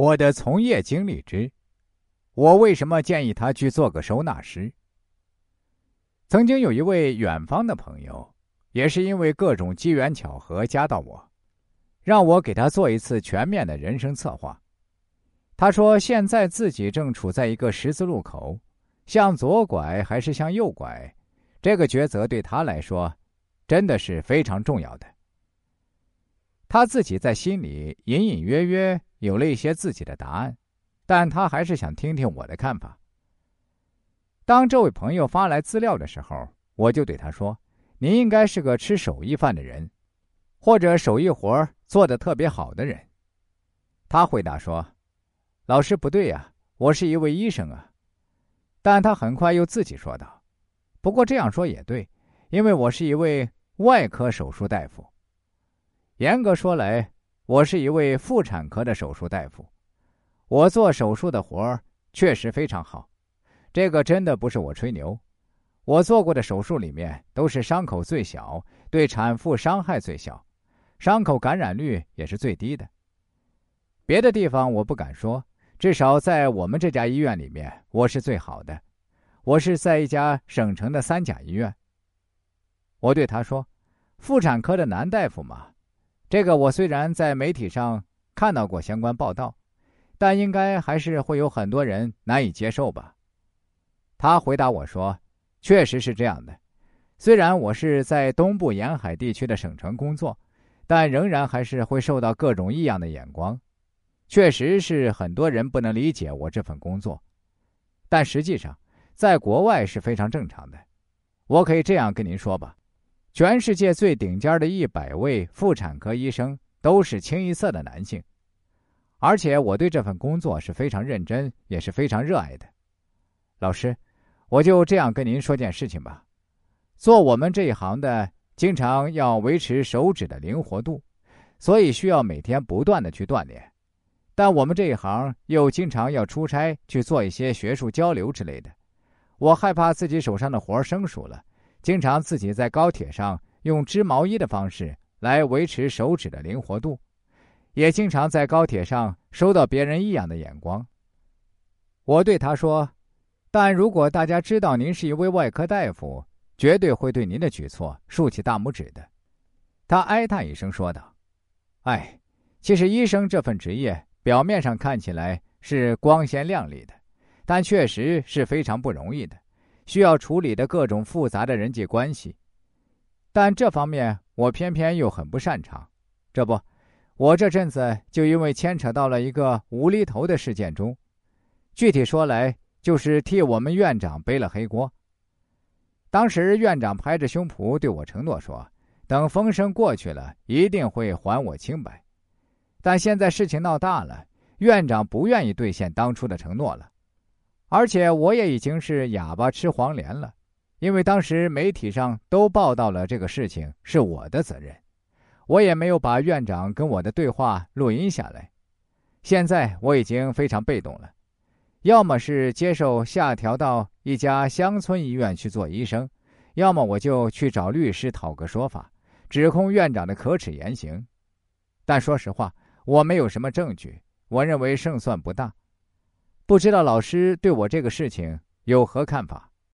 我的从业经历之，我为什么建议他去做个收纳师？曾经有一位远方的朋友，也是因为各种机缘巧合加到我，让我给他做一次全面的人生策划。他说现在自己正处在一个十字路口，向左拐还是向右拐，这个抉择对他来说，真的是非常重要的。他自己在心里隐隐约约。有了一些自己的答案，但他还是想听听我的看法。当这位朋友发来资料的时候，我就对他说：“您应该是个吃手艺饭的人，或者手艺活做的特别好的人。”他回答说：“老师不对呀，我是一位医生啊。”但他很快又自己说道：“不过这样说也对，因为我是一位外科手术大夫。严格说来。”我是一位妇产科的手术大夫，我做手术的活儿确实非常好，这个真的不是我吹牛。我做过的手术里面都是伤口最小，对产妇伤害最小，伤口感染率也是最低的。别的地方我不敢说，至少在我们这家医院里面，我是最好的。我是在一家省城的三甲医院。我对他说：“妇产科的男大夫嘛。”这个我虽然在媒体上看到过相关报道，但应该还是会有很多人难以接受吧。他回答我说：“确实是这样的，虽然我是在东部沿海地区的省城工作，但仍然还是会受到各种异样的眼光。确实是很多人不能理解我这份工作，但实际上在国外是非常正常的。我可以这样跟您说吧。”全世界最顶尖的一百位妇产科医生都是清一色的男性，而且我对这份工作是非常认真，也是非常热爱的。老师，我就这样跟您说件事情吧：做我们这一行的，经常要维持手指的灵活度，所以需要每天不断的去锻炼。但我们这一行又经常要出差去做一些学术交流之类的，我害怕自己手上的活生疏了。经常自己在高铁上用织毛衣的方式来维持手指的灵活度，也经常在高铁上收到别人异样的眼光。我对他说：“但如果大家知道您是一位外科大夫，绝对会对您的举措竖起大拇指的。”他哀叹一声说道：“哎，其实医生这份职业表面上看起来是光鲜亮丽的，但确实是非常不容易的。”需要处理的各种复杂的人际关系，但这方面我偏偏又很不擅长。这不，我这阵子就因为牵扯到了一个无厘头的事件中，具体说来就是替我们院长背了黑锅。当时院长拍着胸脯对我承诺说：“等风声过去了，一定会还我清白。”但现在事情闹大了，院长不愿意兑现当初的承诺了。而且我也已经是哑巴吃黄连了，因为当时媒体上都报道了这个事情是我的责任，我也没有把院长跟我的对话录音下来。现在我已经非常被动了，要么是接受下调到一家乡村医院去做医生，要么我就去找律师讨个说法，指控院长的可耻言行。但说实话，我没有什么证据，我认为胜算不大。不知道老师对我这个事情有何看法？